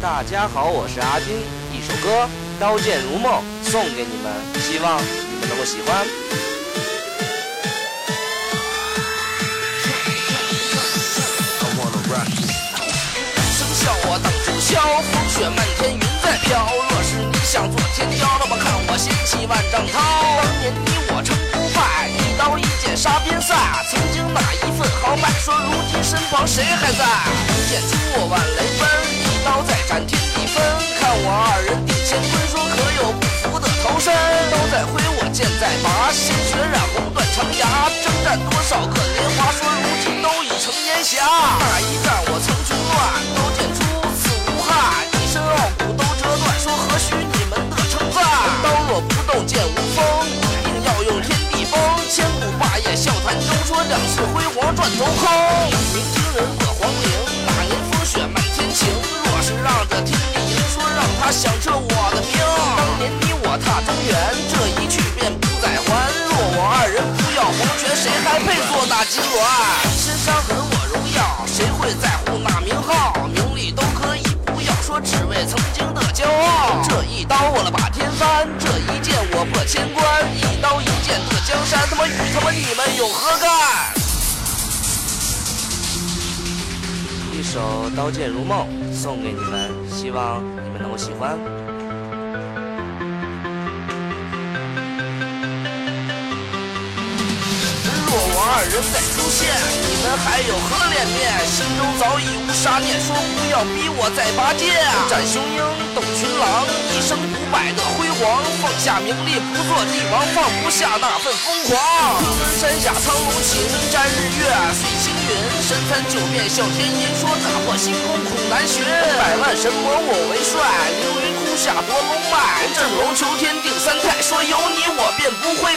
大家好，我是阿金，一首歌《刀剑如梦》送给你们，希望你们能够喜欢。生肖我当初笑，风雪漫天云在飘。若是你想做天骄，那么看我掀起万丈涛。当年你我成不败，一刀一剑杀边塞。曾经那一份豪迈，说如今身旁谁还在？一剑出我万雷奔，刀在斩天地分。看我二人定乾坤，说可有不服的逃生？刀在挥，我剑在拔，鲜血染红断肠牙。征战多少个年华，说如今都已成烟霞。那一战我曾军乱，刀剑出刺无憾，一身傲骨都折断，说何须你们的称赞？刀若不动剑无锋，一定要用天地崩。千古霸业笑谈中，说两世辉煌转头空。配做大金銮？一身伤痕我荣耀，谁会在乎那名号？名利都可以不要，说只为曾经的骄傲。这一刀我了把天翻，这一剑我破千关，一刀一剑得江山，他妈与他妈你们有何干？一首《刀剑如梦》送给你们，希望你们能够喜欢。若我二人再出现，你们还有何脸面？心中早已无杀念，说不要逼我再拔剑。斩雄鹰，斗群狼，一生不败的辉煌。放下名利，不做帝王，放不下那份疯狂。昆仑山下苍龙行，占日月碎星云。神参九变笑天音，说打破星空恐难寻。百万神魔我为帅，凌云窟下夺龙脉。振龙求天定三泰，说有你我便不会。